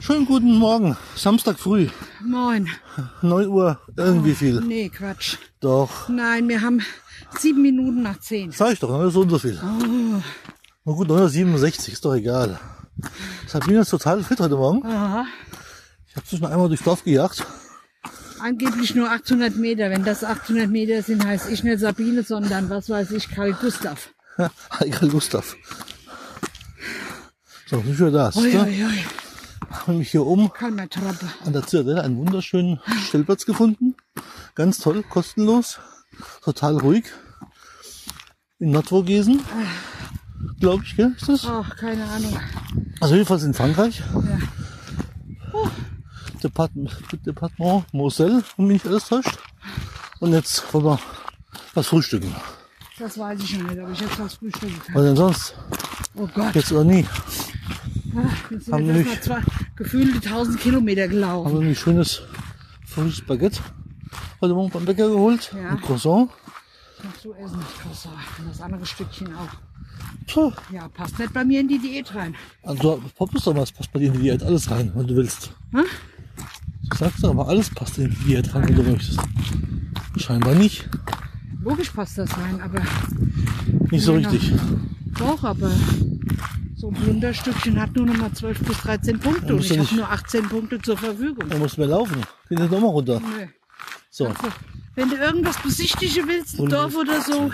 Schönen guten Morgen, Samstag früh, Moin. 9 Uhr, irgendwie viel. Nee, Quatsch. Doch, Nein, wir haben sieben Minuten nach zehn. sag ich doch, so und so viel. Na gut, 967, ist doch egal. Sabine ist total fit heute Morgen. Aha. Ich habe zwischen einmal durchs Dorf gejagt. Angeblich nur 800 Meter. Wenn das 800 Meter sind, heißt ich nicht Sabine, sondern was weiß ich, Karl Gustav. Egal, Gustav. So, wie viel das? Ui, Ne? ui, ui. Habe mich hier oben an der Zitadelle einen wunderschönen Stellplatz gefunden. Ganz toll, kostenlos, total ruhig. In Nordvogesen, glaube ich, gell? Ist das? Ach, keine Ahnung. Also jedenfalls in Frankreich. Ja. Departement, Departement Moselle, wenn mich nicht alles täuscht. Und jetzt wollen wir was frühstücken. Das weiß ich nicht, ob ich jetzt was frühstücken kann. Was denn sonst? Oh Gott. Jetzt oder nie. Ach, jetzt sind haben wir gefühlte 1000 Kilometer Haben gelaufen. wir ein schönes frisches Baguette heute Morgen beim Bäcker geholt. Ja. Mit Croissant. Kannst du essen, Croissant. Und das andere Stückchen auch. Tja, Ja, passt nicht bei mir in die Diät rein. also Poppes doch was passt bei dir in die Diät alles rein, wenn du willst. Hm? Ich sag's doch, aber alles passt in die Diät rein, wenn du möchtest. Scheinbar nicht. Logisch passt das rein, aber Nicht so Ja. richtig. Doch, aber so ein Blunderstückchen hat nur noch mal 12 bis 13 Punkte und ich habe nicht- nur 18 Punkte zur Verfügung. Da musst du mehr laufen. Geh jetzt nochmal runter. Nö. So. Also, wenn du irgendwas besichtigen willst, ein Dorf oder so,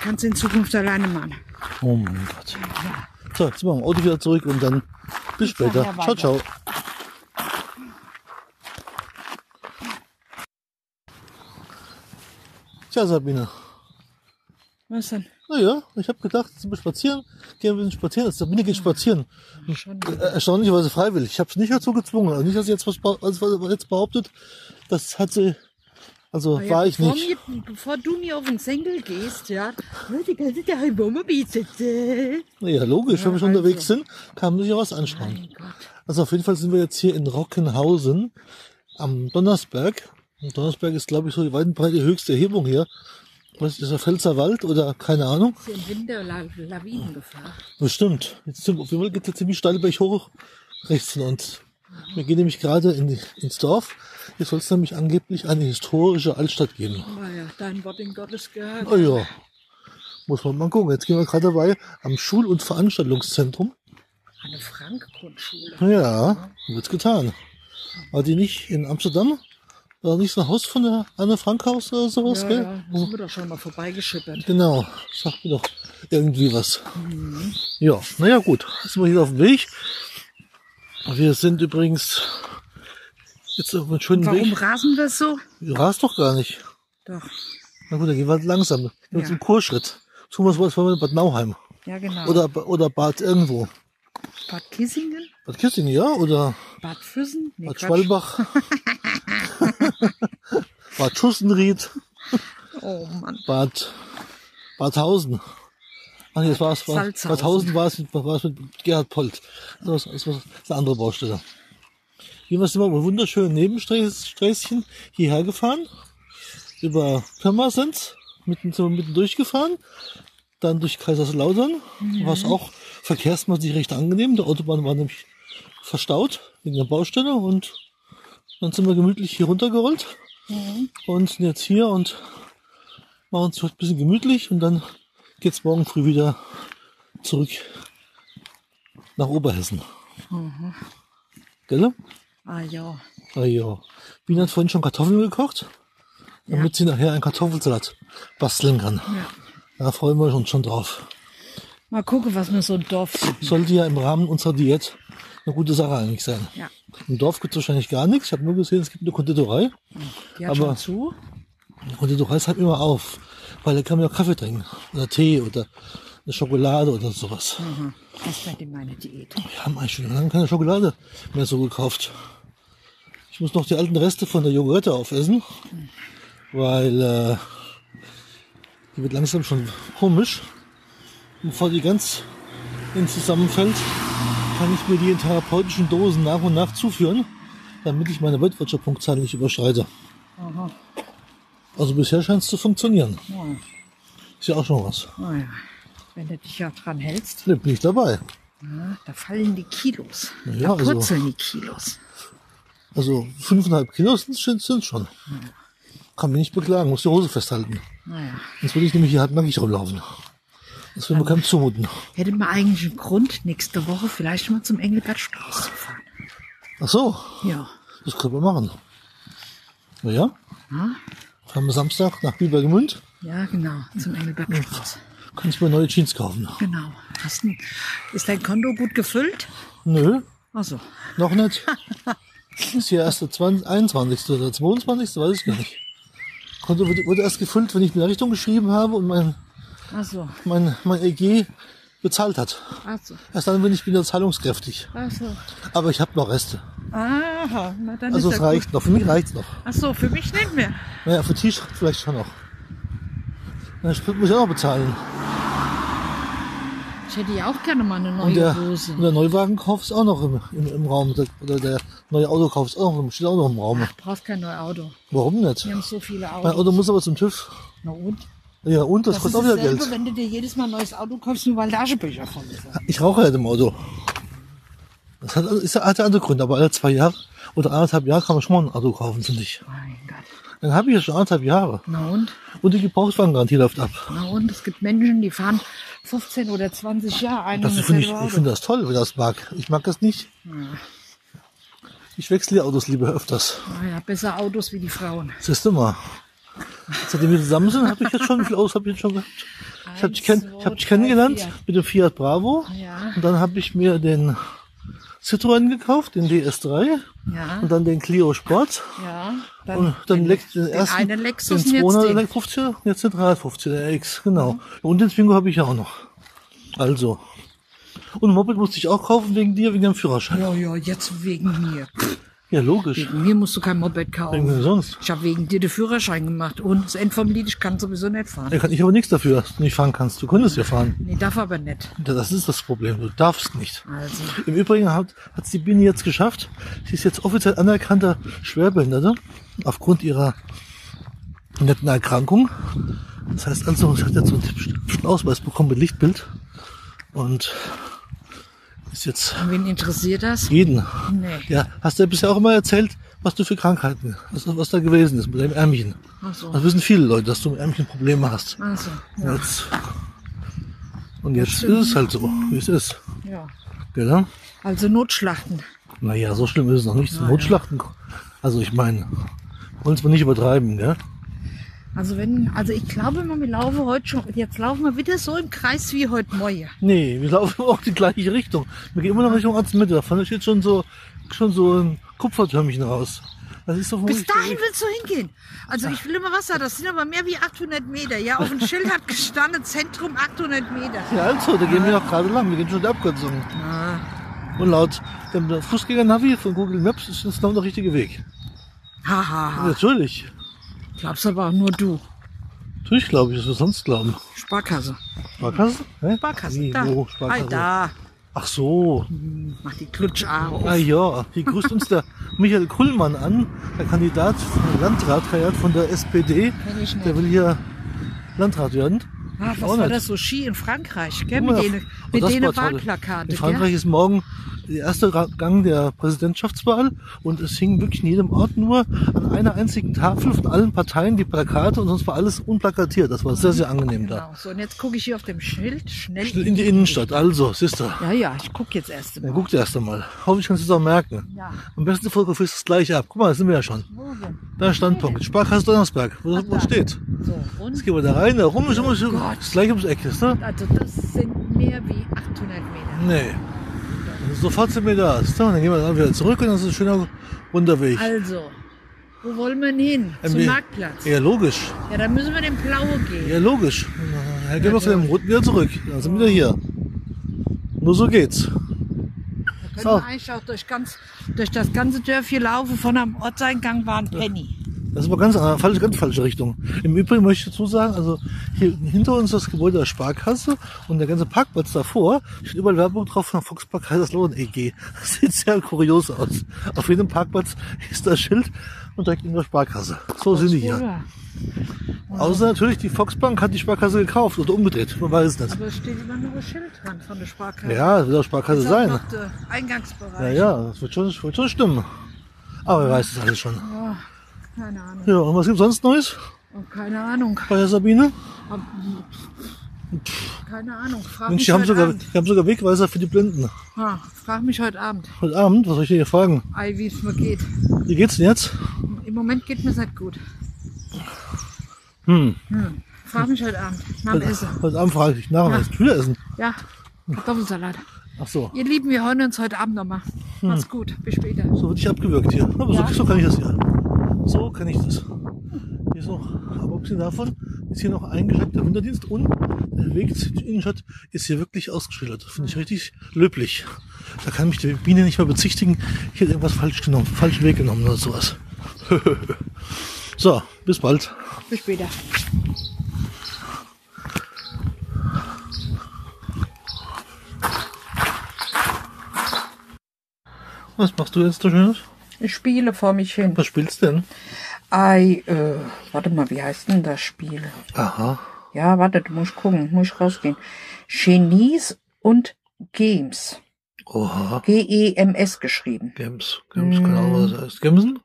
kannst du in Zukunft alleine machen. Oh mein Gott. So, jetzt machen wir Auto wieder zurück und dann bis später. nachher Ciao, ciao. Tja, Sabine. Was denn? Naja, ich habe gedacht, sind wir spazieren, gehen wir spazieren. Also Sabine geht spazieren. Schon. Äh, Erstaunlicherweise freiwillig. Ich habe es nicht dazu gezwungen. Also nicht, dass sie jetzt was, also was jetzt behauptet. Das hat sie, also ja, war ich bevor nicht. Mir, bevor du mir auf den Senkel gehst, ja, die ganze Zeit im Wohnmobil sitzen. Ja, logisch. wenn wir schon also. unterwegs sind, kann man sich ja was anschauen. Also auf jeden Fall sind wir jetzt hier in Rockenhausen am Donnersberg. Und Donnersberg ist, glaube ich, so die weit und breit die höchste Erhebung hier. Was ist das, der Pfälzerwald oder keine Ahnung? Ist im Winter La Lawinengefahr. Bestimmt. Jetzt sind, auf jeden Fall geht es ziemlich steil berg hoch rechts von uns. Wir gehen nämlich gerade in ins Dorf. Hier soll es nämlich angeblich eine historische Altstadt geben. Naja, dein Wort in Gottes gehört. Oh ja, muss man mal gucken. Jetzt gehen wir gerade dabei am Schul- und Veranstaltungszentrum. Eine Frank-Grundschule. Ja, wird's getan. War die nicht in Amsterdam? War nicht so ein Haus von der Anne Frankhaus oder sowas, Ja, gell? ja, da sind wir doch schon mal vorbeigeschippert. Genau, sagt mir doch irgendwie was. Ja, naja gut, jetzt sind wir hier auf dem Weg. Wir sind übrigens jetzt auf einem schönen Warum Weg. rasen wir so? Du rast doch gar nicht. Doch, Na gut, dann gehen wir halt langsam. Wir Ja. zum Kurschritt. Tun wir was in Bad Nauheim. ja genau. Oder, oder Bad irgendwo. Bad Kissingen? Bad Kissingen, ja? Oder Bad Füssen? Nee, Bad Quatsch. Schwalbach. Bad Schussenried. Oh Mann. Bad Badhausen. Ach nee, das war. Badhausen war es mit, mit Gerhard Polt. Das war, das war eine andere Baustelle. Hier sind wir über wunderschönen Nebensträßchen hierher gefahren. Über Pirmasens. Mitten, so mitten durchgefahren. Dann durch Kaiserslautern. War es auch verkehrsmäßig recht angenehm. Die Autobahn war nämlich verstaut wegen der Baustelle und dann sind wir gemütlich hier runtergerollt und sind jetzt hier und machen uns heute ein bisschen gemütlich und dann geht's morgen früh wieder zurück nach Oberhessen. Gell? Ah ja. Ah ja. Wien hat vorhin schon Kartoffeln gekocht, damit sie nachher einen Kartoffelsalat basteln kann. ja. Da freuen wir uns schon drauf. Mal gucken, was wir so im Dorf finden. Sollte ja im Rahmen unserer Diät eine gute Sache eigentlich sein. Ja. Im Dorf gibt es wahrscheinlich gar nichts. Ich habe nur gesehen, es gibt eine Konditorei. Die hat Aber- schon zu. Die Konditorei ist halt immer auf, weil da kann man ja auch Kaffee trinken oder Tee oder eine Schokolade oder sowas. Mhm. Das nicht in meine Diät. Wir haben eigentlich schon lange keine Schokolade mehr so gekauft. Ich muss noch die alten Reste von der Joghurtte aufessen, weil äh, die wird langsam schon komisch. Bevor die ganz in zusammenfällt, kann ich mir die in therapeutischen Dosen nach und nach zuführen, damit ich meine Weltwirtschaftspunktzahl nicht überschreite. Aha. Also bisher scheint es zu funktionieren. Ja. Ist ja auch schon was. Naja. Wenn du dich ja dran hältst. Da bin ich dabei. Ja, da fallen die Kilos. Ja, da also- purzeln die Kilos. Also fünfeinhalb Kilo sind, sind schon. Kann mich nicht beklagen, muss die Hose festhalten. Naja. Sonst würde ich nämlich hier halt nackig rumlaufen. Das will mir keinem zumuten. Hätte man eigentlich einen Grund, nächste Woche vielleicht mal zum Engelbertstraße zu fahren. Ach so, Ja. das können wir machen. Na ja, Ja, fahren wir Samstag nach Bibergemünd. ja genau, zum Engelbertstraße. Kann ich mir neue Jeans kaufen. Genau. Hast du, ist dein Konto gut gefüllt? Nö, Also, noch nicht. Ist hier erst der 20, 21. oder 22. weiß ich gar nicht. Konto wurde, wurde erst gefüllt, wenn ich mir eine Richtung geschrieben habe und mein, also, mein, mein EG bezahlt hat. also, Erst dann bin ich wieder zahlungskräftig. also. Aber ich habe noch Reste. Aha, na dann Also ist es ja reicht noch. Für mich reicht's noch. Gut. Ach so, für mich nicht mehr. Naja, für T-Shirt vielleicht schon noch. Na, Sprit muss ich auch noch bezahlen. Ich hätte ja auch gerne mal eine Und neue der, Hose. und der Neuwagenkauf ist auch noch im, im, im Raum. Der- Oder der neue Autokauf ist auch noch, steht auch noch im Raum. Du brauchst kein neues Auto. Warum nicht? Wir haben so viele Mein Autos. Auto muss aber zum TÜV. Na und? Ja, und das, Das kostet auch wieder Geld. wenn du dir jedes Mal ein neues Auto kaufst, nur weil da Aschenbecher von ist. Ich rauche halt im Auto. Das hat, ist, hat ja andere Gründe, aber alle zwei Jahre oder anderthalb Jahre kann man schon mal ein Auto kaufen, finde ich. Mein Gott. Dann habe ich ja schon anderthalb Jahre. Na und? Und die Gebrauchswagengarantie läuft ab. Na und? Es gibt Menschen, die fahren 15 oder 20 Jahre ein Das finde ich, ich finde das toll, wenn das mag. Ich mag das nicht. Ich wechsle die Autos lieber öfters. Naja, besser Autos wie die Frauen. Siehst du mal. Seitdem wir zusammen sind, habe ich jetzt schon, wie viele Autos habe ich jetzt schon gehabt? Ich habe dich, kenn, ich hab dich kennengelernt Fiat. mit dem Fiat Bravo. Ja. Und dann habe ich mir den Citroën gekauft, den DS3. Ja. Und dann den Clio Sport. Ja. Und dann den, den den ersten, einen Lexus den und jetzt 200 den. 50 jetzt den 350 der X, genau. Und den Twingo habe ich auch noch. Also. Und ein Moped musste ich auch kaufen wegen dir, wegen dem Führerschein. Ja, ja, jetzt wegen mir. Ja, logisch. Wegen mir musst du kein Moped Wegen kaufen. mir sonst. Ich habe wegen dir den Führerschein gemacht. Und das End vom Lied, ich kann sowieso nicht fahren. Da kann ich aber nichts dafür, dass du nicht fahren kannst. Du könntest ja fahren. Nee, darf aber nicht. Das ist das Problem. Du darfst nicht. Also, Im Übrigen hat es die Biene jetzt geschafft. Sie ist jetzt offiziell anerkannter Schwerbehinderte aufgrund ihrer netten Erkrankung. Das heißt also, sie hat jetzt so einen Ausweis bekommen mit Lichtbild und ist jetzt wen interessiert das? jeden. Nee. Ja, hast du ja bisher auch immer erzählt, was du für Krankheiten, was, was da gewesen ist mit deinem Ärmchen. Ach so. Das wissen viele Leute, dass du mit Ärmchen Probleme hast. Also, Und Jetzt, und jetzt ist es halt so, wie es ist. ja. Gell? Also Notschlachten. Naja, so schlimm ist es noch nicht. Zum Notschlachten. Also ich meine, wollen es mal nicht übertreiben, gell? Also wenn, also ich glaube mal, wir laufen heute schon, jetzt laufen wir wieder so im Kreis wie heute Morgen. Nee, wir laufen auch die gleiche Richtung. Wir gehen immer noch Richtung Ortsmitte. Davon steht schon so, schon so ein Kupfertürmchen raus. Das ist doch Bis dahin willst du hingehen. Also ich will immer Wasser, das sind aber mehr wie 800 Meter. Ja, auf dem Schild hat gestanden, Zentrum 800 Meter. Ja, also, da gehen wir auch gerade lang. Wir gehen schon die Abkürzung. Ah, Und laut dem Fußgänger-Navi von Google Maps ist das noch der richtige Weg. haha. Ha. Natürlich. Glaubst aber auch nur du. Natürlich glaube ich, was wir sonst glauben. Sparkasse. Sparkasse? Hä? Sparkasse, Wie, da. Wo? Sparkasse? Da. Ach so. Mach die Klutschare auf. Ah ja, hier grüßt uns der Michael Kullmann an, der Kandidat, Landratkandidat von der SPD. Der will hier Landrat werden. Ah, was war nicht. das so Ski in Frankreich, gell? Mit denen, mit denen. Wahlplakate, In Frankreich gell? ist morgen der erste Gang der Präsidentschaftswahl und es hingen wirklich in jedem Ort nur an einer einzigen Tafel von allen Parteien die Plakate und sonst war alles unplakatiert. Das war sehr, sehr angenehm da. Genau. So, und jetzt gucke ich hier auf dem Schild schnell. In die Innenstadt, also, siehst du. Ja, ja, ich gucke jetzt erst Dann mal. guck erst einmal. Hoffentlich kannst du es auch merken. Ja. Am besten fotografierst du es gleich ab. Guck mal, da sind wir ja schon. Wo denn? Da Standpunkt. Sparkasse Donnersberg. Wo, Ah, wo steht? So, und? Jetzt gehen wir da rein, da rum ist immer so, Gott. ist gleich ums Eck, ist, ne? Also das sind mehr wie 800 Meter. Nee. Sofort sind wir da. Ne? Dann gehen wir dann wieder zurück und das ist ein schöner Runterweg. Also, wo wollen wir denn hin? Zum MB. Marktplatz. Ja, logisch. Ja, dann müssen wir den Blaue gehen. Ja, logisch. Dann gehen wir von dem Roten wieder zurück. Dann sind wir wieder hier. Nur so geht's. Da können So. wir eigentlich auch durch, ganz, durch das ganze Dörfchen laufen. Von am Ortseingang war ein Penny. Das ist aber ganz, äh, falsche, ganz falsche Richtung. Im Übrigen möchte ich dazu sagen, also hier hinter uns das Gebäude der Sparkasse und der ganze Parkplatz davor steht überall Werbung drauf von Volkspark Kaiserslautern EG. Das sieht sehr kurios aus. Auf jedem Parkplatz ist das Schild und direkt in der Sparkasse. So sind die hier. Außer natürlich, die Volksbank hat die Sparkasse gekauft oder umgedreht. Man weiß es nicht. Aber es steht immer nur ein Schild dran von der Sparkasse. Ja, das wird auch Sparkasse sein. noch der Eingangsbereich. Ja, ja, das wird schon, wird schon stimmen. Aber wer weiß das alles schon. Ja, keine Ahnung. Ja, und was gibt's sonst Neues Oh, keine Ahnung. bei der Sabine? Hab- Keine Ahnung. Frag Mensch, mich die haben sogar, Abend. die haben sogar Wegweiser für die Blinden. Ha, frag mich heute Abend. Heute Abend, was soll ich dir hier fragen? Ei, wie es mir geht. Wie geht's denn jetzt? Im Moment geht mir nicht gut. Hm. Hm. Frag mich heute Abend. Nach dem Essen. Heute Abend frage ich nach, Ja. was wieder essen. Ja, Kartoffelsalat. Ach so, Ihr Lieben, wir hören uns heute Abend nochmal. Macht's gut. Bis später. so wird ich abgewürgt hier. Aber Ja. so, so kann ich das hier. So kann ich das. Hier ist noch, aber abgesehen davon ist hier noch eingeschränkter Winterdienst und der Weg zur Innenstadt ist hier wirklich ausgeschildert. Finde ich richtig löblich. Da kann mich die Biene nicht mehr bezichtigen, ich hätte irgendwas falsch genommen, falschen Weg genommen oder sowas. so, bis bald. Bis später. Was machst du jetzt so Schönes? Ich spiele vor mich hin. Was spielst du denn? Ei, äh, warte mal, wie heißt denn das Spiel? Aha. Ja, warte, du musst gucken, muss ich rausgehen. Genies und Games. Oha. G-E-M-S geschrieben. Gems. Gems, keine Ahnung, was das heißt. Gemsen?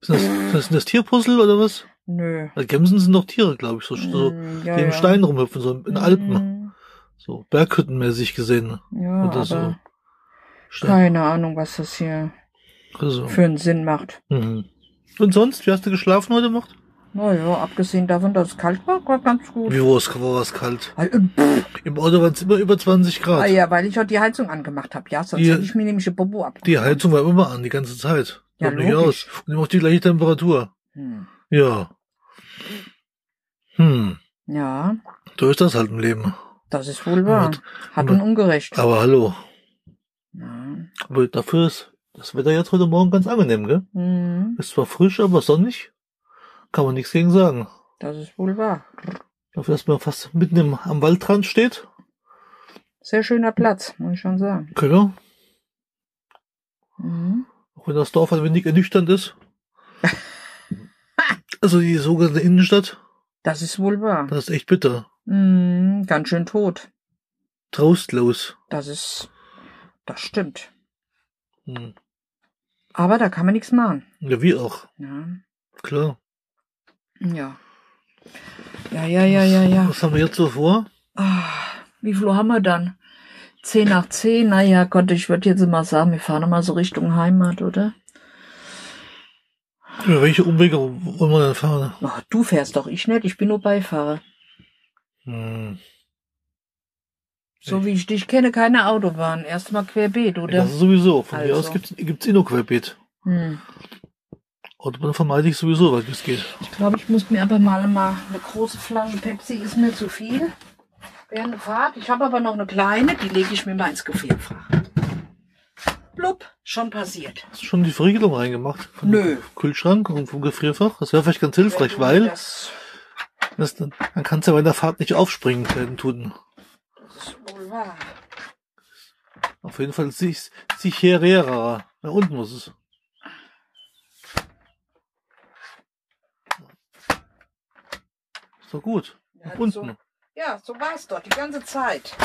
Ist das, das, sind das Tierpuzzle oder was? Nö. Weil Gemsen sind doch Tiere, glaube ich, so, so Mm, die ja, im ja. Stein rumhüpfen, so in Alpen. Mm, So Berghüttenmäßig gesehen. Ja, Oder so. Stein. keine Ahnung, was das hier Also. für einen Sinn macht. Mhm. Und sonst, wie hast du geschlafen heute Nacht? Naja, abgesehen davon, dass es kalt war, war ganz gut. Wie war es, war es kalt? Äh. Im Auto waren es immer über 20 Grad. Ah ja, weil ich heute die Heizung angemacht habe. Ja, sonst Die- hätte ich mir nämlich ein Bobo ab. Die Heizung war immer an, die ganze Zeit. Ja, Hört nicht aus. Und immer auf die gleiche Temperatur. Hm. Ja. Hm. Ja, So ist das halt im Leben. das ist wohl wahr. Hat und- und ungerecht. Aber hallo. Ja. Aber dafür ist das Wetter jetzt heute Morgen ganz angenehm, gell? Hm, Ist zwar frisch, aber sonnig. Kann man nichts gegen sagen. das ist wohl wahr. Dafür, dass man fast mitten im, am Waldrand steht. Sehr schöner Platz, muss ich schon sagen. Genau. Mhm. Auch wenn das Dorf ein wenig ernüchternd ist. also die sogenannte Innenstadt, Das ist wohl wahr. das ist echt bitter. Mhm, ganz schön tot. Trostlos. Das ist, das stimmt. Hm. Aber da kann man nichts machen. Ja, wie auch. Ja. Klar. Ja. Ja, ja, ja, ja, ja. Was haben wir jetzt so vor? Ah, wie viel Uhr haben wir dann? Zehn nach zehn? Naja, Gott, ich würde jetzt mal sagen, wir fahren mal so Richtung Heimat, oder? Ja, welche Umwege wollen wir denn fahren? Ach, du fährst doch, ich nicht, ich bin nur Beifahrer. Hm. So wie ich dich kenne, keine Autobahn. Erstmal querbeet, oder? Das ist sowieso. Von mir Also. aus gibt's, gibt's eh nur Querbeet. Hm. Autobahn vermeide ich sowieso, weil es geht. Ich glaube, ich muss mir aber mal, mal eine große Flasche Pepsi ist mir zu viel. Während der Fahrt. Ich habe aber noch eine kleine, die lege ich mir mal ins Gefrierfach. Blub, schon passiert. Hast du schon die Verriegelung reingemacht? Vom Nö. Kühlschrank und vom Gefrierfach? Das wäre vielleicht ganz hilfreich, weil das dann, dann kannst du ja bei der Fahrt nicht aufspringen werden tun. Wahr. Auf jeden Fall sich, sicherer. Na, unten muss es. Ist doch gut. Ja, Nach unten. So, ja, so war es doch die ganze Zeit.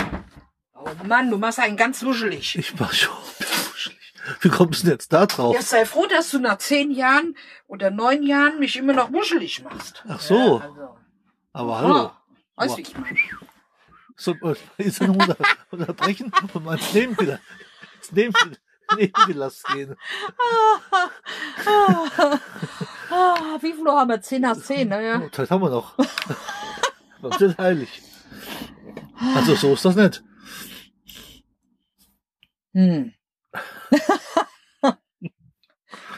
Oh Mann, du machst einen ganz wuschelig. Ich war schon wuschelig. Wie kommst du denn jetzt da drauf? Ja, sei froh, dass du nach zehn Jahren oder neun Jahren mich immer noch wuschelig machst. Ach so. Ja, also. Aber hallo. Oh, weißt du, wie ich meine? So, äh, jetzt noch unter, unterbrechen und mal ins Nebengelass, ins Neben, Nebengelass gehen. Ah, wie viel haben wir? Zehn nach zehn, ne? Ja. Oh, Zeit haben wir noch. Was ist heilig? Also so ist das nicht. Hm.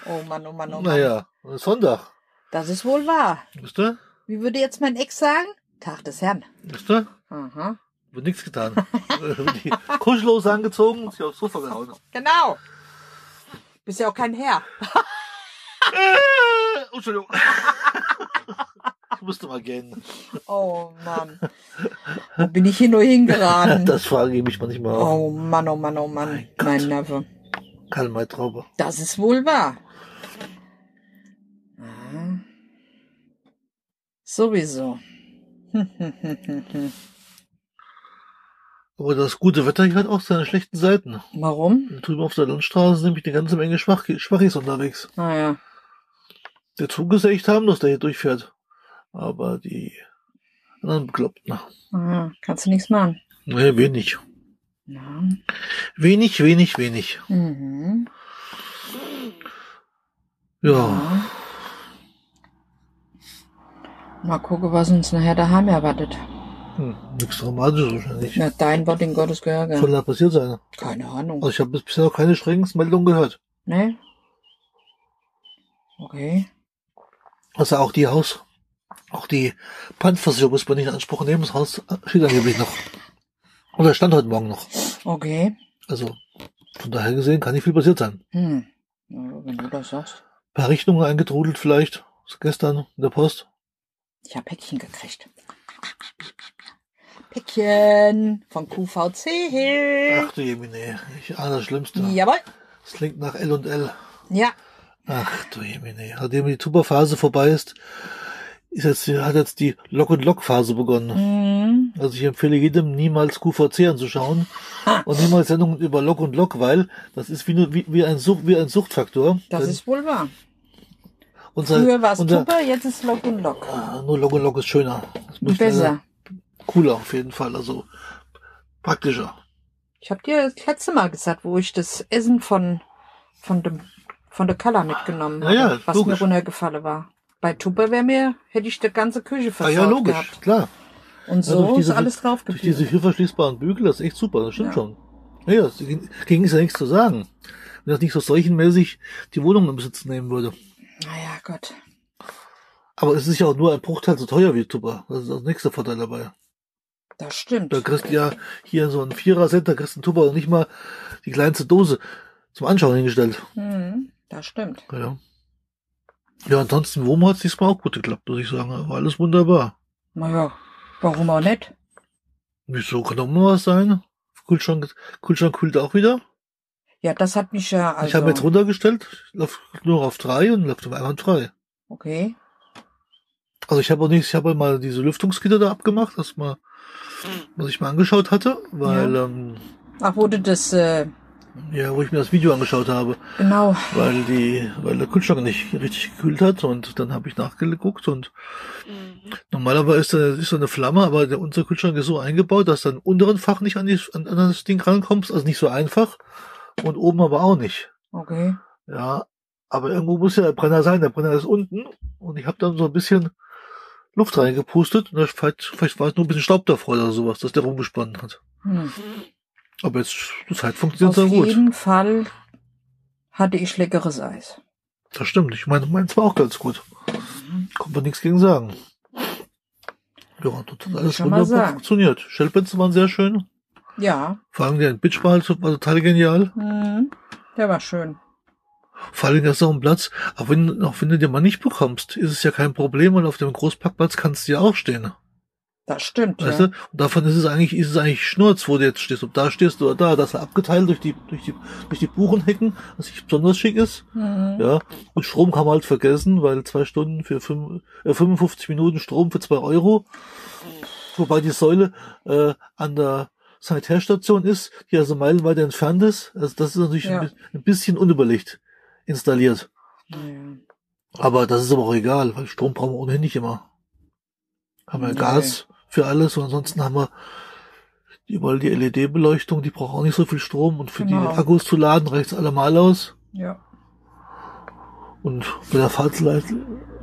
oh Mann, oh Mann, oh Mann. Naja, Sonntag. Das ist wohl wahr. Wisst ihr? Wie würde jetzt mein Ex sagen? Tag des Herrn. Wisst ihr? Aha. Wird nichts getan. Wird die Kuschelhose angezogen und sich aufs Sofa gehauen. Genau. Bist ja auch kein Herr. oh, Entschuldigung. ich musste mal gehen. Oh Mann. Wo bin ich hier nur hingeraten? Das frage ich mich manchmal auch. Oh Mann, oh Mann, oh Mann. Mein Neffe. Karl-May-Traube. Das ist wohl wahr. Ah. Sowieso. Aber das gute Wetter hier hat auch seine schlechten Seiten. Warum? Drüben auf der Landstraße sind nämlich eine ganze Menge Schwach Schwachis unterwegs. Naja. Der Zug ist ja echt harmlos, der hier durchfährt. Aber die anderen Bekloppten. Aha. Kannst du nichts machen. Nee, wenig. Ja. Wenig, wenig, wenig. Mhm. Ja. Mal gucken, was uns nachher daheim erwartet. Hm, nichts Dramatisches wahrscheinlich. Na, dein Wort in Gottes Gehörge. Soll da passiert sein? Keine Ahnung. Also ich habe bisher noch keine Schreckensmeldung gehört. Ne? Okay. Also auch die Haus, auch die Pfandversicherung muss man nicht in Anspruch nehmen. Das Haus steht angeblich noch. Oder stand heute Morgen noch. Okay. Also von daher gesehen kann nicht viel passiert sein. Hm. Ja, wenn du das sagst. Ein paar Rechnungen eingetrudelt vielleicht. Gestern in der Post. Ich hab Päckchen gekriegt. Päckchen von QVC. Ach du Jemine, ich ahne das Schlimmste. Jawohl. Das klingt nach L und L. Ja. Ach du Jemine. Nachdem die Tuberphase vorbei ist, ist jetzt, hat jetzt die Lock- und Lock-Phase begonnen. Mhm. Also ich empfehle jedem niemals QVC anzuschauen und niemals Sendungen über Lock und Lock, weil das ist wie, nur, wie, wie, ein, Sucht, wie ein Suchtfaktor. Das Denn ist wohl wahr. unser, Früher war es Tupper, jetzt ist Lock und Lock. Ah, Nur Lock und Lock ist schöner. Besser. Cooler auf jeden Fall, also praktischer. Ich hab dir das letzte Mal gesagt, wo ich das Essen von, von dem, von der Kalla mitgenommen Ja, habe, ja, was logisch. mir runtergefallen war. Bei Tupper wäre mir, hätte ich die ganze Küche Ah versaut ja, logisch, gehabt. klar. Und Ja, so durch diese- ist alles drauf Durch diese vier verschließbaren Bügel, das ist echt super, das stimmt Ja. schon. Ja, ja, gegen, gegen ist ja nichts zu sagen. Wenn das nicht so seuchenmäßig die Wohnung im Besitz nehmen würde. Naja, Gott. Aber es ist ja auch nur ein Bruchteil so teuer wie Tupper. Das ist das nächste Vorteil dabei. Das stimmt. Da kriegst du ja hier so ein Vierer-Set, da kriegst du einen Tupper und nicht mal die kleinste Dose zum Anschauen hingestellt. Mhm, das stimmt. Ja. Ja, ansonsten, Womo hat es diesmal auch gut geklappt, muss ich sagen. War alles wunderbar. Naja, warum auch nicht? Wieso kann doch mal was sein? Kühlschrank, Kühlschrank kühlt auch wieder. Ja, das hat mich ja, also, Ich habe jetzt runtergestellt, läuft nur auf drei und läuft auf einmal frei. okay. Also ich habe auch nicht, ich habe mal diese Lüftungsgitter da abgemacht, das mal, was ich mal angeschaut hatte, weil, ähm, Ach, wurde das, äh, ja, wo ich mir das Video angeschaut habe, genau, weil die, weil der Kühlschrank nicht richtig gekühlt hat und dann habe ich nachgeguckt und normalerweise ist da, ist da eine Flamme, aber der, unser Kühlschrank ist so eingebaut, dass dann unteren Fach nicht an, die, an, an das Ding rankommst, also nicht so einfach und oben aber auch nicht. okay. Ja, aber irgendwo muss ja der Brenner sein. Der Brenner ist unten und ich habe dann so ein bisschen Luft reingepustet und vielleicht, vielleicht war es nur ein bisschen Staub davor oder sowas, dass der rumgesponnen hat. Hm. Aber jetzt zur Zeit funktioniert Auf es dann gut. jeden Fall hatte ich leckeres Eis. Das stimmt. Ich meine, meins war auch ganz gut. Kommt man nichts gegen sagen. Ja, das hat alles wunderbar funktioniert. Shellpens waren sehr schön. Ja, Vor allem der Bitch war halt total genial. hm. der war schön. Vor allem ist auch ein Platz, auch wenn, auch wenn du den mal nicht bekommst, ist es ja kein Problem und auf dem Großparkplatz kannst du ja auch stehen. Das stimmt, Weißt ja. du? Und davon ist es eigentlich, ist es eigentlich Schnurz, wo du jetzt stehst. Ob da stehst oder da, das ist abgeteilt durch die, durch die, durch die Buchenhecken, was nicht besonders schick ist. Mhm. Ja. Und Strom kann man halt vergessen, weil zwei Stunden für fünf, äh, 55 Minuten Strom für zwei Euro. Wobei die Säule, äh, an der Sanitärstation ist, die also meilenweit entfernt ist. Also das ist natürlich Ja. ein bisschen unüberlegt installiert. Naja. Aber das ist aber auch egal, weil Strom brauchen wir ohnehin nicht immer. Haben wir Nee. Gas für alles und ansonsten haben wir überall die LED-Beleuchtung, die braucht auch nicht so viel Strom und für Genau. die Akkus zu laden reicht's allemal aus. Ja. Und bei der Fahrzeit,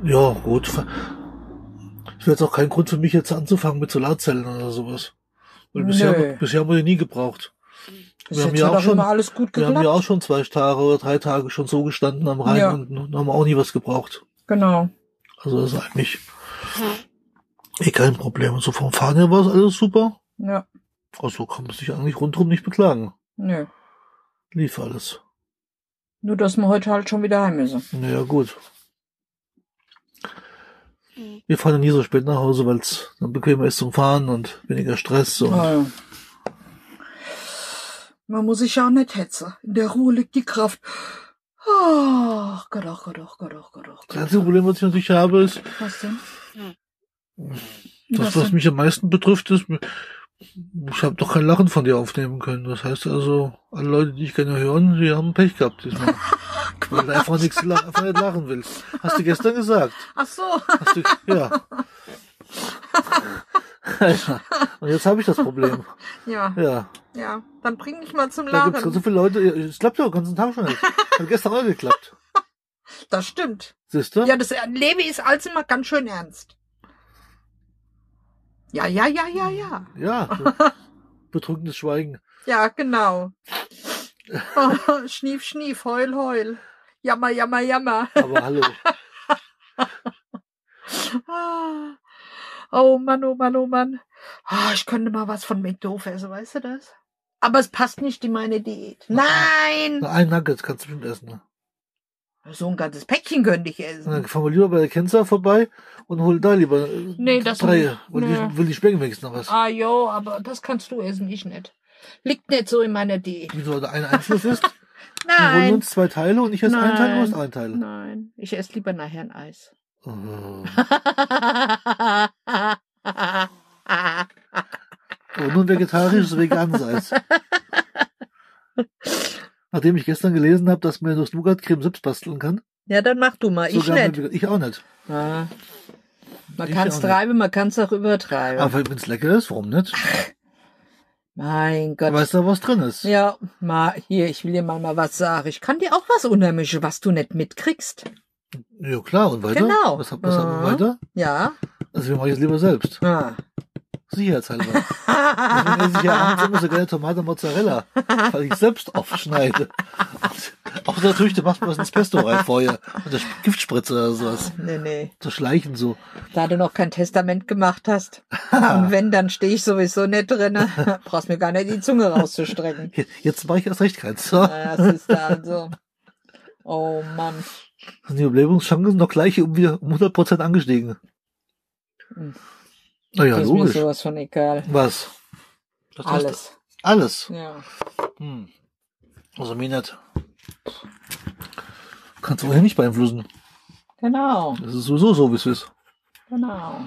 ja gut. Es wäre jetzt auch kein Grund für mich jetzt anzufangen mit Solarzellen oder sowas. Weil bisher, bisher haben wir die nie gebraucht. Wir haben ja auch schon- alles gut Wir haben ja auch schon zwei Tage oder drei Tage schon so gestanden am Rhein Ja. und haben auch nie was gebraucht. Genau. Also das ist eigentlich eh kein Problem. Und so vom Fahren her war es alles super. Ja. Also kann man sich eigentlich rundherum nicht beklagen. Nö. Lief alles. Nur, dass wir heute halt schon wieder heim müssen. Naja, gut. Wir fahren ja nie so spät nach Hause, weil es dann bequemer ist zum Fahren und weniger Stress. Und Ah, ja. Man muss sich ja auch nicht hetzen. In der Ruhe liegt die Kraft. Ach Gott, ach Gott, ach Gott, ach Gott, ach Das Gott. einzige Problem, was ich natürlich habe, ist, Was denn? das, Was mich am meisten betrifft, ist, ich habe doch kein Lachen von dir aufnehmen können. Das heißt also, alle Leute, die ich gerne hören, die haben Pech gehabt diesmal. weil du einfach nichts einfach nicht lachen willst. Hast du gestern gesagt. Ach so. Hast du, ja. ja. Und jetzt habe ich das Problem. Ja, Ja. ja. Dann bring mich mal zum Da gibt es Lachen. so viele Leute, es klappt ja den ganzen Tag schon nicht. Hat gestern auch geklappt. Das stimmt. Siehst du? Ja, das Leben ist alles immer ganz schön ernst. Ja, ja, ja, ja, ja. Ja. Bedrückendes Schweigen. Ja, genau. Oh, schnief, schnief, heul, heul. Jammer, jammer, jammer. Aber hallo. Oh Mann, oh Mann, oh Mann. Ah, ich könnte mal was von McDoof essen, weißt du das? Aber es passt nicht in meine Diät. Nein! Na, Ein Nugget kannst du bestimmt essen. Ne? So ein ganzes Päckchen könnte ich Und essen. dann fahren wir lieber bei der Kenzer vorbei und hol da lieber äh, Nee, das drei. Weil Nee. ich will die wenigstens noch was. Ah, jo, aber das kannst du essen, ich nicht. Liegt nicht so in meiner Diät. Wieso der eine Einzelnes ist? Wir holen Nein. uns zwei Teile und ich esse einen Teil, du Nein. hast einen Teil. Nein, ich esse lieber nachher ein Eis. Oh. Nur ein vegetarisches, veganes Eis. Nachdem ich gestern gelesen habe, dass man das Nougat-Creme selbst basteln kann. ja, dann mach du mal. Ich nicht. mit- ich auch nicht. Ah. Man kann es treiben, man kann es auch übertreiben. Aber wenn es lecker ist, warum nicht? mein Gott. Weißt du, was drin ist? Ja, mal hier, ich will dir mal, mal was sagen. Ich kann dir auch was unheimliches, was du nicht mitkriegst. Ja, klar. Und weiter? Genau. Was, was haben wir Mhm. weiter? Ja. Also wir machen es lieber selbst. Ah. Sicherheitshalber. Deswegen esse ich ja abends immer so gerne Tomate Mozzarella, weil ich selbst aufschneide. Auch natürlich, du machst was ins Pesto rein vorher. Das Giftspritze oder sowas. nee, nee. So schleichen so. Da du noch kein Testament gemacht hast. Und wenn, dann stehe ich sowieso nicht drinne. Brauchst mir gar nicht die Zunge rauszustrecken. Jetzt mache ich erst recht keins. So. Ja, das ist da also. Oh Mann. Sind die Überlebenschancen noch gleich um wieder um 100% angestiegen. Hm. Naja, das ist mir logisch. sowas von egal. Was? Du? Alles. Alles. Ja. Hm. Also mir nicht. Kannst du wohl nicht beeinflussen. Genau. Das ist sowieso so, wie es ist. Genau.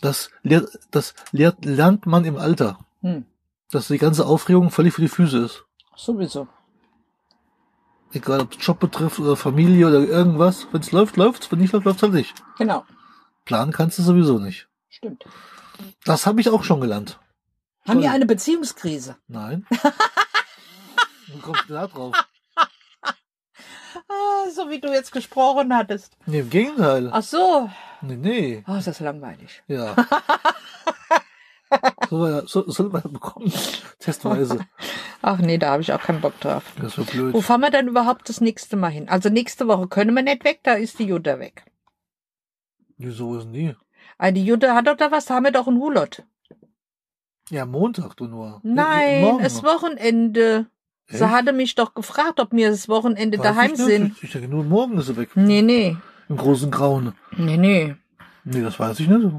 Das, lehrt, das lehrt, lernt man im Alter. Hm. Dass die ganze Aufregung völlig für die Füße ist. Sowieso. Egal ob es Job betrifft oder Familie oder irgendwas. Wenn es läuft, läuft's. Wenn nicht läuft, läuft's halt nicht. Genau. Planen kannst du sowieso nicht. Stimmt. Das habe ich auch schon gelernt. Haben wir eine Beziehungskrise? Nein. Wie kommst du da drauf? Ah, so wie du jetzt gesprochen hattest. Nee, im Gegenteil. Ach so. Nee, nee. Oh, ist das langweilig. Ja. soll man, soll, soll man bekommen. Testweise. Ach nee, da habe ich auch keinen Bock drauf. Das wäre blöd. Wo fahren wir denn überhaupt das nächste Mal hin? Also nächste Woche können wir nicht weg, da ist die Jutta weg. Wieso ist die? Ah, die Jutta hat doch da was, da haben wir doch einen Hulot. Ja, Montag du nur. Nein, Morgen es. Wochenende. Sie Echt? hatte mich doch gefragt, ob wir das Wochenende Weiß daheim ich sind. Ich denke, nur morgen ist sie weg. Nee, nee. Im großen Grauen. Nee, nee. Nee, das weiß ich nicht.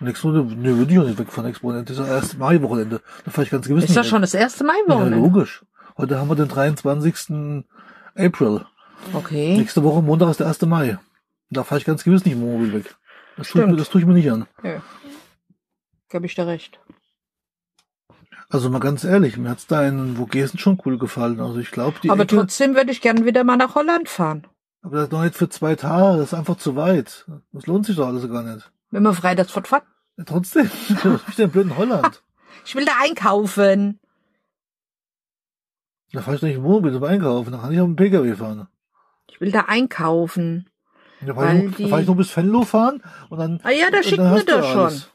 Nächste Woche, nee, würde ich auch nicht weg von Wochenende. Das ist das erste Mai-Wochenende. Da fahre ich ganz gewiss Ist nicht das schon das erste Ja, Mai-Wochenende? logisch. Heute haben wir den 23. April. okay. Nächste Woche, Montag ist der 1. Mai. Da fahre ich ganz gewiss nicht im Mobil weg. Das tue ich, das tue ich mir nicht an. Ja. Gab ich dir recht. Also mal ganz ehrlich, mir hat's da in Vogesen schon cool gefallen. Also ich glaube, die Aber Ecke, trotzdem würde ich gern wieder mal nach Holland fahren. aber das ist noch nicht für zwei Tage, das ist einfach zu weit. Das lohnt sich doch alles gar nicht. Wenn wir freitags fortfahren. Ja, trotzdem, was ich denn blöd in Holland? Ich will da einkaufen. Da fahre ich doch nicht im Wohnmobil zum Einkaufen, da kann ich auf dem Pkw fahren. Ich will da einkaufen. Da fahre Weil ich, die- fahr ich nur bis Venlo fahren und dann, Ah ja, da schickt mir du doch schon. alles.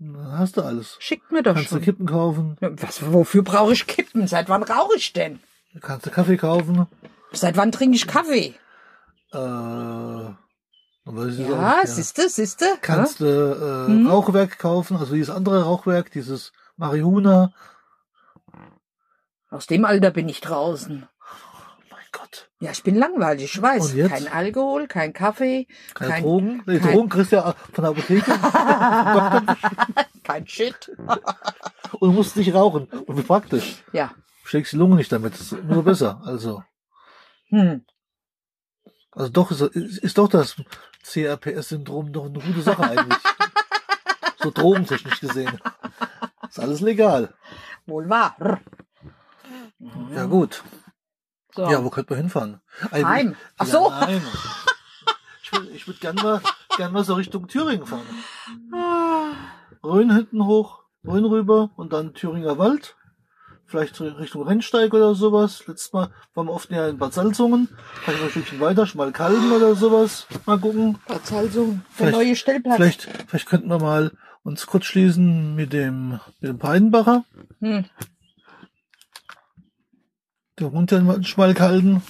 Dann hast du alles. Schickt mir doch Kannst du schon. Kippen kaufen, Was, wofür brauche ich Kippen? Seit wann rauche ich denn? kannst du Kaffee kaufen, Seit wann trinke ich Kaffee? äh, ich Ja, auch, siehste, siehste. Kannst du äh, Hm? Rauchwerk kaufen, also dieses andere Rauchwerk, dieses Marihuana. Aus dem Alter bin ich draußen. Oh mein Gott. Ja, ich bin langweilig, ich weiß. Kein Alkohol, kein Kaffee, Keine kein, Drogen. Nee, kein- Drogen kriegst du ja von der Apotheke. kein Shit. und du musst nicht rauchen. Und wie praktisch. Ja. Schlägst die Lunge nicht damit. Das ist nur besser. Also, Hm. also doch ist, ist doch das CRPS-Syndrom doch eine gute Sache eigentlich. so drogentechnisch gesehen. Ist alles legal. Wohl wahr. Ja gut. So. Ja, wo könnte man hinfahren? Also, Heim. Ach ja, so. Nein. Ich würde ich würd gern mal, gern mal so Richtung Thüringen fahren. Ah. Rhön hinten hoch, Rhön rüber und dann Thüringer Wald. Vielleicht Richtung Rennsteig oder sowas. Letztes Mal waren wir oft näher in Bad Salzungen. Vielleicht ein Stückchen weiter, Schmalkalden oder sowas. Mal gucken. Bad Salzung, der neue Stellplatz. Vielleicht, vielleicht könnten wir mal uns kurz schließen mit dem, mit dem Peidenbacher. Hm. Der wohnt ja in Schmalkalden.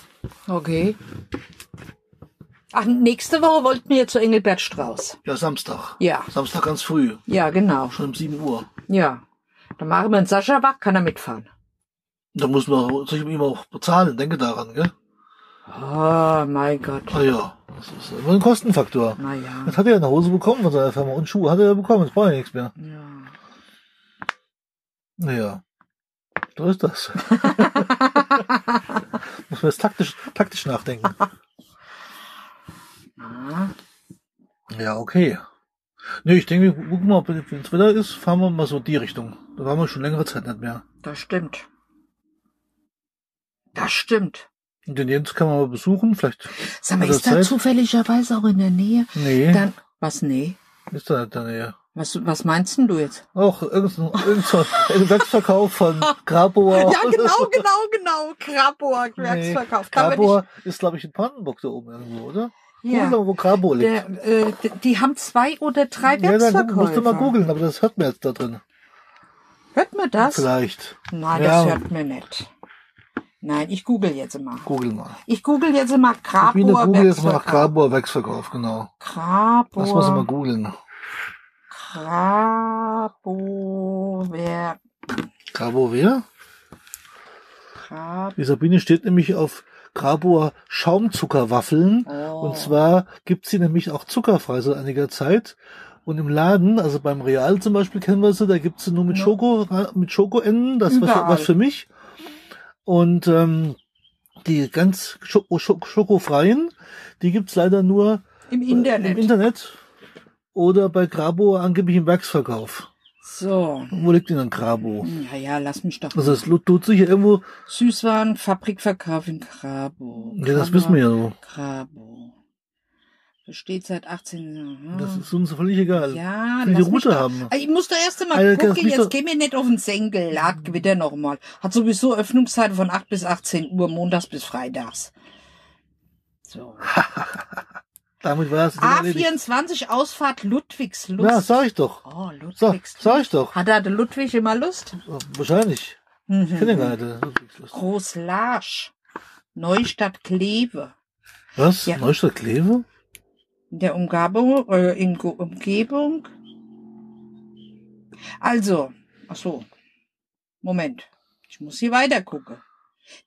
Okay. Ach, nächste Woche wollten wir zu Engelbert Strauß. Ja, Samstag. Ja, Samstag ganz früh. ja, genau. Schon um 7 Uhr. Ja. Dann machen wir einen Sascha wach, kann er mitfahren. Da muss man sich ihm auch bezahlen. Denke daran, gell? Oh, mein Gott. Ah ja, das ist immer ein Kostenfaktor. Naja. Das hat er ja eine Hose bekommen von seiner Firma und Schuhe hat er ja bekommen. Jetzt braucht er nichts mehr. Ja. Naja, so ist das. muss man jetzt taktisch, taktisch nachdenken. Ja. Okay. Nee, ich denke, wir gucken mal, wenn es Wetter ist, fahren wir mal so die Richtung. Da waren wir schon längere Zeit nicht mehr. Das stimmt. Das stimmt. Und den Jens kann man mal besuchen, vielleicht. Sag mal, er ist da zufälligerweise auch in der Nähe? Nee, Dann, was, nee? ist da nicht in der Nähe. Was, was meinst denn du jetzt? Auch irgendein, irgendein Werksverkauf von Graboer. Ja, genau, genau, genau. Kraboer Werksverkauf. Man Graboer ist, glaube ich, in Brandenburg da oben irgendwo, oder? Google ja. mal, wo Grabo liegt. Der, äh, die haben zwei oder drei ja, dann musst du mal googeln, aber das hört man jetzt da drin. Hört man das? Vielleicht. Nein, Ja. das hört man nicht. Nein, ich google jetzt mal. Google mal. Ich google jetzt mal Sabine Kraboer Google jetzt mal nach. Graboer Werksverkauf, genau. Das muss man mal googeln. Krabower, Grabo wer? Krab, Die Sabine steht nämlich auf Graboer Schaumzuckerwaffeln. oh. Und zwar gibt's sie nämlich auch zuckerfrei seit einiger Zeit. Und im Laden, also beim Real zum Beispiel kennen wir sie, da gibt's sie nur mit Ja. Schoko, mit Schokoenden, das ist was, für mich. Und ähm, die ganz Schoko, Schoko, schokofreien, die gibt's leider nur im äh, Internet. im Internet oder bei Grabo angeblich im Werksverkauf. So. Wo liegt denn ein Grabo? Ja, ja, lass mich doch. Also es tut sich ja irgendwo, Süßwaren, Fabrikverkauf in Krabo. ja, das wissen wir ja so. Krabo. Besteht seit 18. Das ist uns völlig egal. ja, Will die Route haben. Ich muss da erst einmal Alter, gucken, jetzt geh mir nicht auf den Senkel, lad Gewitter noch mal. Hat sowieso Öffnungszeiten von 8 bis 18 Uhr, montags bis freitags. So. Damit war es erledigt. A24 Ausfahrt Ludwigslust. Ja, sag ich doch. Oh, Ludwigslust. sag ich doch. Hat da der Ludwig immer Lust? Wahrscheinlich. Ich kenne gar nicht. Großlarsch. Neustadt Kleve. Was? Ja. Neustadt Kleve? In der Umgebung, äh, in Umgebung. Also, ach so. Moment. Ich muss hier weiter gucken.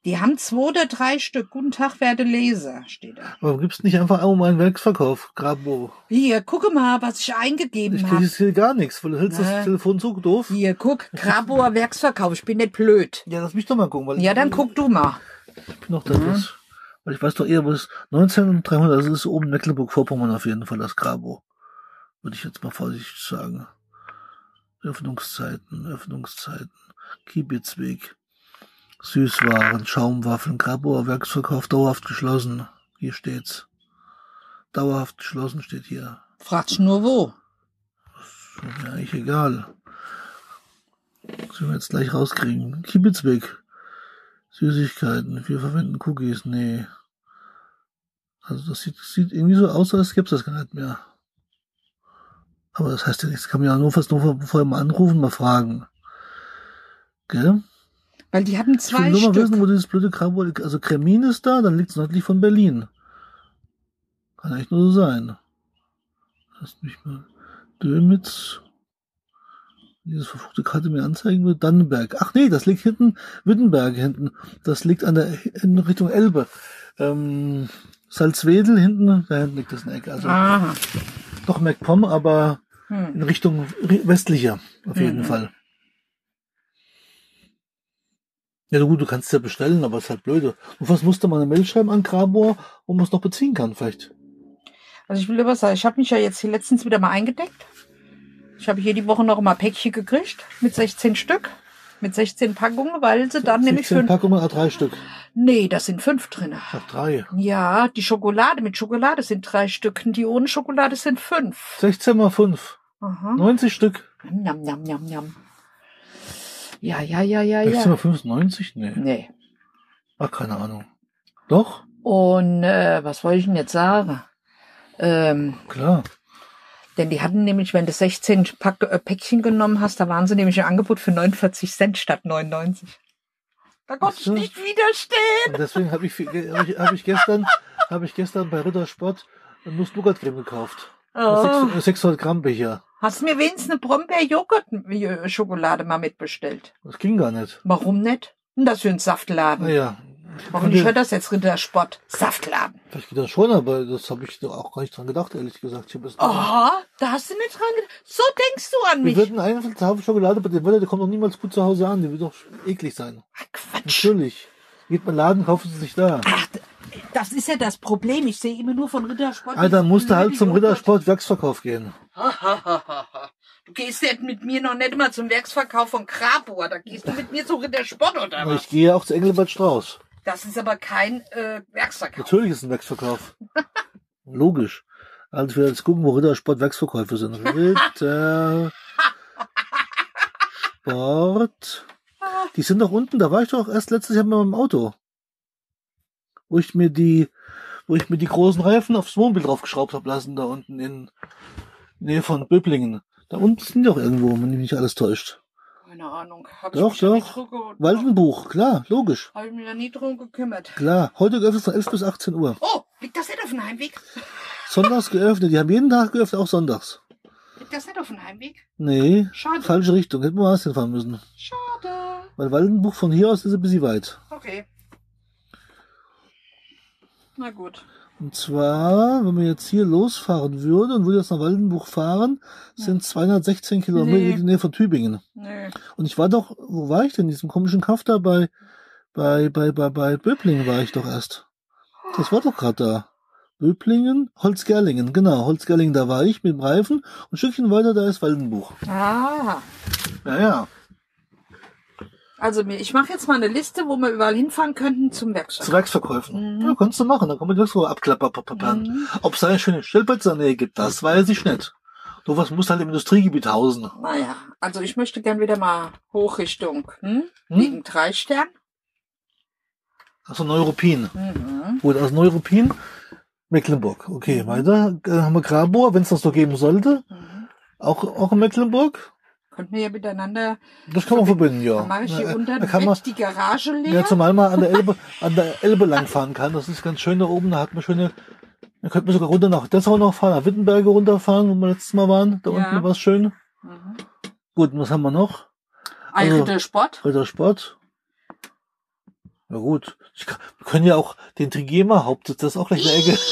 Die haben zwei oder drei Stück. Guten Tag, werte Leser, steht da. Warum gibt's nicht einfach um einen Werksverkauf? Grabo. Hier, gucke mal, was ich eingegeben Ich kriege habe. jetzt hier gar nichts, weil du hältst das Telefon so doof. Hier, guck, Graboer Werksverkauf. Ich bin nicht blöd. Ja, lass mich doch mal gucken, weil Ja, dann guck du mal. ich bin noch da. Das, weil ich weiß doch eher, was 19300, das ist oben Mecklenburg-Vorpommern auf jeden Fall, das Grabo. Würde ich jetzt mal vorsichtig sagen. Öffnungszeiten, Öffnungszeiten. Kiebitzweg. Süßwaren, Schaumwaffeln, Graboer Werksverkauf dauerhaft geschlossen. Hier steht's. Dauerhaft geschlossen steht hier. Fragst nur wo. Ist mir eigentlich egal. Das wir jetzt gleich rauskriegen. Kiebitzweg. Süßigkeiten. Wir verwenden Cookies. Nee. Also das sieht, sieht irgendwie so aus, als gäbe es das gar nicht mehr. Aber das heißt ja nichts. Kann man ja nur fast nur vorher mal anrufen, mal fragen. Gell? Weil die hatten Ich will zwei nur mal Stück. wissen, wo dieses blöde Krabo liegt. Also Kremin ist da, dann liegt es nördlich von Berlin. Kann echt nur so sein. Lass mich mal. Dömitz. Dieses verfluchte Karte mir anzeigen will. Dannenberg. Ach nee, das liegt hinten, Wittenberg hinten. Das liegt an der, in Richtung Elbe. ähm, Salzwedel hinten, da hinten liegt das in der Ecke. Also Aha. doch MacPom, aber Hm. in Richtung ri- westlicher, auf jeden Mhm. Fall. Ja gut, du kannst ja bestellen, aber ist halt blöde. Und was musste man eine Mail schreiben an Grabor, wo man es noch beziehen kann, vielleicht? Also ich will was sagen, ich habe mich ja jetzt hier letztens wieder mal eingedeckt. Ich habe hier die Woche noch mal Päckchen gekriegt mit 16 Stück, mit 16 Packungen, weil sie dann nämlich 16 fünf. Packungen, ah, drei Stück. Nee, das sind fünf drinne. Ich hab drei. Ja, die Schokolade mit Schokolade sind drei Stück, die ohne Schokolade sind fünf. 16 mal 5. Aha. 90 Stück. Njam, njam, njam, njam. Ja, ja, ja, ja, 16 mal ja. 5 ist 90? Nee. Nee. Ach, keine Ahnung. Doch? Und äh, was wollte ich denn jetzt sagen? Ähm, Klar. Denn die hatten nämlich, wenn du 16 Pack, äh, Päckchen genommen hast, da waren sie nämlich im Angebot für 49 Cent statt 99. Da konnte ich nicht widerstehen. Und deswegen habe ich, hab ich, hab ich gestern, habe ich gestern bei Rittersport Nuss-Nougat-Creme gekauft. Oh. 600 600 Gramm Becher. Hast du mir wenigstens eine Brombeer-Joghurt-Schokolade mal mitbestellt? Das ging gar nicht. Warum nicht? Das für ein Saftladen. Naja. Hoffentlich hört das jetzt Rittersport. Saftladen. Vielleicht geht das schon, aber das habe ich doch auch gar nicht dran gedacht, ehrlich gesagt. Ich Oh, da hast du nicht dran gedacht. So denkst du an Wir mich. würden einfach Tafel Schokolade bei dem Wetter, der kommt doch niemals gut zu Hause an. Die wird doch eklig sein. Ach, Quatsch. Natürlich. Geht mal Laden, kaufen sie sich da. Ach, das ist ja das Problem. Ich sehe immer nur von Rittersport. Alter, musst du halt zum. Rittersport Werksverkauf gehen. Du gehst jetzt mit mir noch nicht mal zum Werksverkauf von Krabor. Da gehst du mit mir zu Rittersport oder Aber was? ich gehe auch zu Engelbert Strauß. Das ist aber kein äh, Werksverkauf. Natürlich ist es ein Werksverkauf. Logisch. Also will jetzt gucken, wo Rittersport Werksverkäufe sind. Ritter Sport. Die sind doch unten, da war ich doch erst letztes Jahr mit meinem Auto. Wo ich mir die, wo ich mir die großen Reifen aufs Wohnmobil draufgeschraubt habe lassen, da unten in Nähe von Böblingen. Da unten sind die doch irgendwo, wenn mich nicht alles täuscht. Keine Ahnung. Hab Doch, ich doch. ge- Waldenbuch, klar, logisch. Hab ich mich ja nie drum gekümmert. Klar, heute geöffnet von 11 bis 18 Uhr. Oh, liegt das nicht auf dem Heimweg? Sonntags geöffnet, die haben jeden Tag geöffnet, auch sonntags. Liegt das nicht auf dem Heimweg? Nee, Schade. falsche Richtung. Hätten wir woanders hinfahren müssen. Schade. Weil Waldenbuch von hier aus ist ein bisschen weit. Okay. Na gut. Und zwar, wenn wir jetzt hier losfahren würden und würde jetzt nach Waldenbuch fahren, sind 216 Kilometer Nee. in der Nähe von Tübingen. Nee. Und ich war doch, wo war ich denn? In diesem komischen Kaff da bei, bei, bei, bei, bei Böblingen war ich doch erst. Das war doch gerade da. Böblingen, Holzgerlingen, genau, Holzgerlingen, da war ich mit dem Reifen. Und ein Stückchen weiter, da ist Waldenbuch. Ah. Ja, ja. Also mir, ich mache jetzt mal eine Liste, wo wir überall hinfahren könnten zum Werkstatt. Zu Werksverkäufen. Mhm. Ja, kannst du machen. Dann kann man das so abklappern. Mhm. Ob es da eine schöne Stellplätze in der Nähe gibt, das weiß ich nicht. Du was muss halt im Industriegebiet hausen. Naja, also ich möchte gern wieder mal hoch Richtung, hm? Hm? Wegen drei Stern. Also Neuruppin. Mhm. Gut, aus Neuruppin, Mecklenburg. Okay, weiter. Äh, haben wir Grabor, wenn es das so geben sollte. Mhm. Auch, auch in Mecklenburg. Könnten wir ja miteinander, Das kann man verbinden, ja. dann mache ich hier Ja, unten da kann man, die Garage leer. ja, zumal man an der Elbe, an der Elbe langfahren kann. Das ist ganz schön da oben. Da hat man schöne, da könnte man sogar runter nach Dessau noch fahren, nach Wittenberge runterfahren, wo wir letztes Mal waren. Da Ja. unten war es schön. mhm. Gut, und was haben wir noch? Ein Also- Rittersport. Rittersport. Ja gut. Kann, wir können ja auch den Trigema Hauptsitz, das ist auch gleich eine Ecke.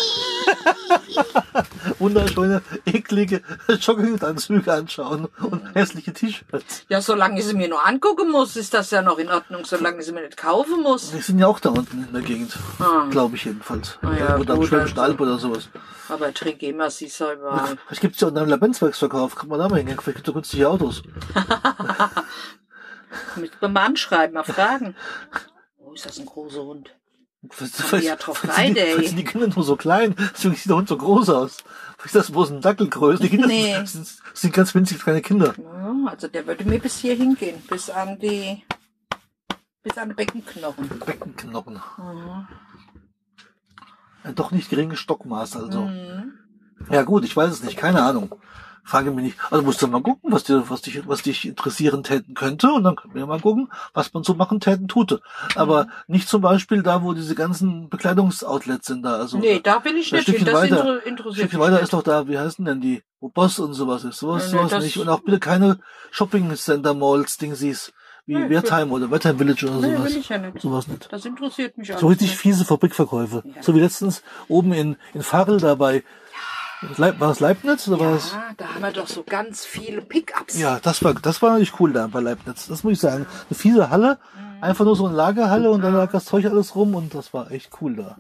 Wunderschöne, eklige Jogginganzüge anschauen und hässliche T-Shirts. Ja, solange ich sie mir nur angucken muss, ist das ja noch in Ordnung, solange ich sie mir nicht kaufen muss. Die sind ja auch da unten in der Gegend. Ah. Glaube ich jedenfalls. Ah ja, da am Schwäbischen also. Alb oder sowas. Aber Trigema siehst du überall. Vielleicht gibt's ja unten einen Labenzwerksverkauf. Kann man da mal hingehen. Vielleicht gibt's da günstige Autos. Mit beim anschreiben, mal fragen. Oh, ist das ein großer Hund? Drauf vielleicht, sind die, die Kinder nur so klein, deswegen sieht der Hund so groß aus. Ist das bloß ein Dackelgröße. Die Kinder Nee. sind, sind, sind ganz winzig kleine Kinder. Ja, also der würde mir bis hier hingehen, bis an die, bis an die Beckenknochen. Beckenknochen. Mhm. Ein doch nicht geringes Stockmaß also. Mhm. Ja gut, ich weiß es nicht, keine Ahnung. Frage mich nicht. Also musst du mal gucken, was dir, was dich, was dich interessieren täten könnte, und dann können wir mal gucken, was man so machen täten tute. Aber nicht zum Beispiel da, wo diese ganzen Bekleidungsoutlets sind da. Also Nee, da will ich ein nicht hin. Stückchen Das weiter, interessiert Stückchen mich weiter nicht. ist doch da, wie heißen denn die, wo Boss und sowas ist. Sowas, Nee, nee, sowas nicht. Und auch bitte keine Shopping Center Malls, Dingsies. wie Nee, Wertheim oder Wertheim Village oder Nee, sowas. will ich ja nicht. Sowas nicht. Das interessiert mich So richtig fiese Fabrikverkäufe. Ja. So wie letztens oben in, in Farel dabei. Leib, war das Leibniz oder war das? Ja, da haben wir doch so ganz viele Pickups. Ja, das war, das war nicht cool da bei Leibniz. Das muss ich sagen. Eine fiese Halle. Einfach nur so eine Lagerhalle und dann lag das Zeug alles rum und das war echt cool da.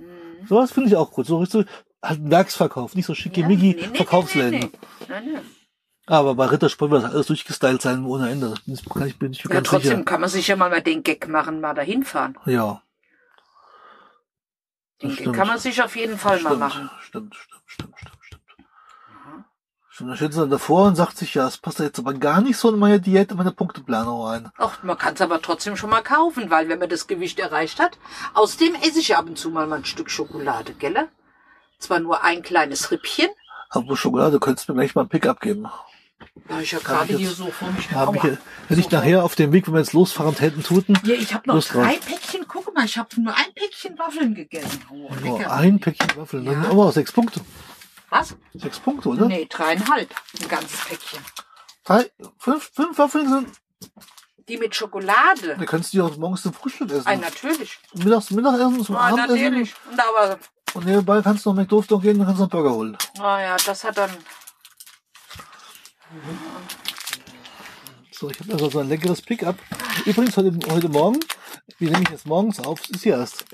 Sowas finde ich auch gut. So richtig, halt ein Werksverkauf, nicht so Ja, schickimicki nee, nee, Verkaufsläden. Nee, nee. Aber bei Rittersport wird das alles durchgestylt sein ohne Ende. Das kann ich, bin ich mir Ja, ganz trotzdem sicher. kann man sich ja mal mal den Gag machen, mal dahin fahren. Ja. Den Gag kann man sich auf jeden Fall mal Stimmt, machen. stimmt, stimmt, stimmt, stimmt, dann steht sie dann davor und sagt sich, ja, es passt ja jetzt aber gar nicht so in meine Diät, in meine Punkteplanung rein. Ach, man kann es aber trotzdem schon mal kaufen, weil wenn man das Gewicht erreicht hat, außerdem esse ich ab und zu mal, mal ein Stück Schokolade, gell? Zwar nur ein kleines Rippchen, Aber Schokolade, könntest du mir gleich mal ein Pickup geben. ja, ich ja gerade hier so vor mich. Hab ich, Aua. hätte ich nachher auf dem Weg, wenn wir jetzt losfahren, hätten tuten, Ja, ich habe noch Lust drauf. drei Päckchen. Guck mal, ich habe nur ein Päckchen Waffeln gegessen. Oh, nur ein Päckchen Waffeln. Dann Ja. aber auch sechs Punkte. Was? Sechs Punkte, oder? Nee, dreieinhalb. Ein ganzes Päckchen. Drei, fünf, fünf Waffeln sind, Die mit Schokolade. da kannst du die auch morgens zum Frühstück essen. Ah, natürlich. Mittags, Mittagessen, zum Ah, Abendessen. natürlich. Und aber, Und nebenbei kannst du noch noch gehen und kannst noch einen Burger holen. ah ja, das hat dann, So, ich habe also so ein leckeres Pickup. Übrigens, heute, heute Morgen, wir nehmen jetzt morgens auf, es ist hier erst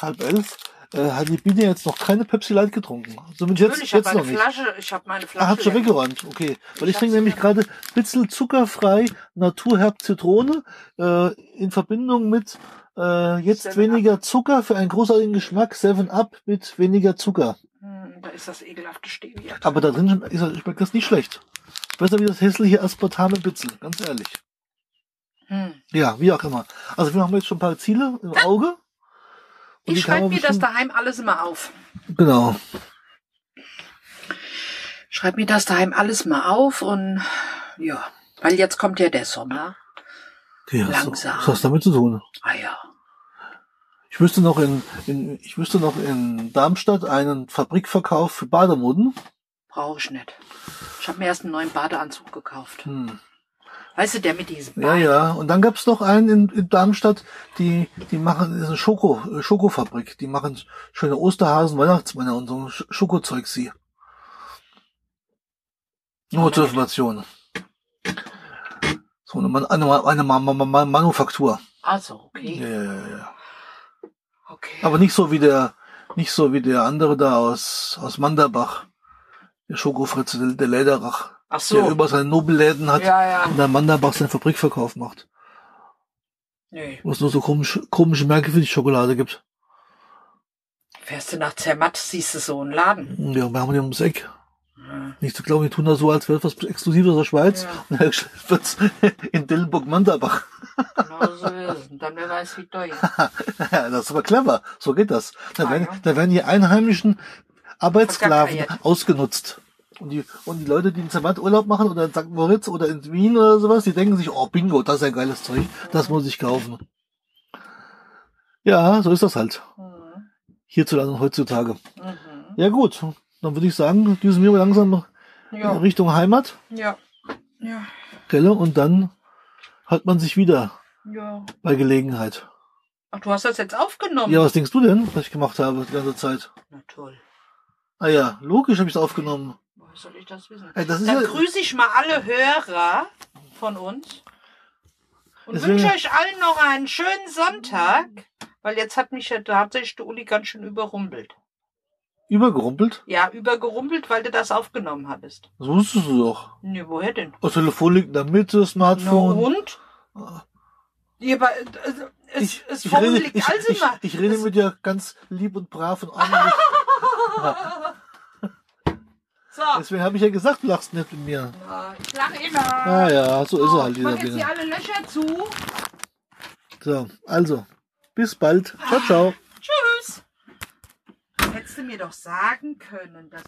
halb elf, äh, hat die Biene jetzt noch keine Pepsi Light getrunken. Zumindest jetzt, natürlich, ich jetzt noch meine nicht. Flasche, ich habe meine Flasche. Ah, hat schon weggeräumt, okay. Weil ich Ich trinke nämlich gerade Bitzel zuckerfrei Naturherb Zitrone äh, in Verbindung mit äh, jetzt Seven weniger Zucker für einen großartigen Geschmack, 7 Up mit weniger Zucker. Hm, da ist das ekelhafte Stevia. Aber da drin ist, schmeckt das nicht schlecht. Besser wie das hässliche Aspartame Bitzel, ganz ehrlich. Hm. Ja, wie auch immer. Also wir haben jetzt schon ein paar Ziele im Auge. Und Ich schreibe mir das daheim alles immer auf. Genau. Schreib mir das daheim alles mal auf und ja, weil jetzt kommt ja der Sommer. Ja, so, Langsam. was hast du damit zu tun? Ah ja. Ich wüsste noch in, in ich wüsste noch in Darmstadt einen Fabrikverkauf für Bademoden. Brauche ich nicht. Ich habe mir erst einen neuen Badeanzug gekauft. Hm. Weißt du, der mit diesem Ja, ja. Und dann gab's noch einen in, in Darmstadt, die, die machen, das ist eine Schoko, äh, Schokofabrik. Die machen schöne Osterhasen, Weihnachtsmänner und so Schokozeug sie. Nur zur Information. So eine, eine, eine Ma- Manufaktur. Also, okay. Ja, ja, ja. Okay. Aber nicht so wie der, nicht so wie der andere da aus, aus Manderbach. Der Schokofritze, der, der Lederach. Ach Der so. über seine Nobelläden hat Ja, ja. und der Manderbach seinen Fabrikverkauf macht. Nee. Wo es nur so komische, komische Märkte für die Schokolade gibt. Fährst du nach Zermatt, siehst du so einen Laden. Ja, wir haben den ums Eck. Ja. Nicht zu glauben, die tun das so, als wäre es was Exklusives aus der Schweiz. Ja. Und dann wird's in Dillenburg-Manderbach. Genau so ist es. Und dann wer weiß, wie teuer. Ja, das ist aber clever. So geht das. Da Ah, werden, ja. da werden die einheimischen Arbeitssklaven ausgenutzt. Und die, und die Leute, die in Zermatt Urlaub machen oder in St. Moritz oder in Wien oder sowas, die denken sich, oh Bingo, das ist ein geiles Zeug, das muss ich kaufen. Ja, so ist das halt. Mhm. Hierzulande und heutzutage. Mhm. Ja gut, dann würde ich sagen, düsen wir langsam Ja. Richtung Heimat, Ja. Ja. Gelle, und dann hat man sich wieder Ja. bei Gelegenheit. Ach, du hast das jetzt aufgenommen? Ja, was denkst du denn, was ich gemacht habe die ganze Zeit? Na toll. Ah ja, logisch habe ich es aufgenommen. Woher soll ich das wissen? Ey, das ist Dann ja, grüße ich mal alle Hörer von uns und Deswegen- wünsche euch allen noch einen schönen Sonntag, weil jetzt hat mich ja tatsächlich der Uli ganz schön überrumpelt. übergerumpelt. Ja, übergerumpelt, weil du das aufgenommen hattest. Das wusstest du doch. Nee, woher denn? Das Telefon liegt in der Mitte, Na Smartphone. und? Ja, aber, äh, es, ich, es ich, rede, liegt ich, also ich, immer. ich rede Es- mit dir ganz lieb und brav und ordentlich. So. Deswegen habe ich ja gesagt, du lachst nicht mit mir. Ja, Ich lache immer. Ah ja, so ist er halt, ich mach dieser jetzt hier alle Löcher zu. So, also, bis bald. Ciao, ciao. Tschüss. Hättest du mir doch sagen können, dass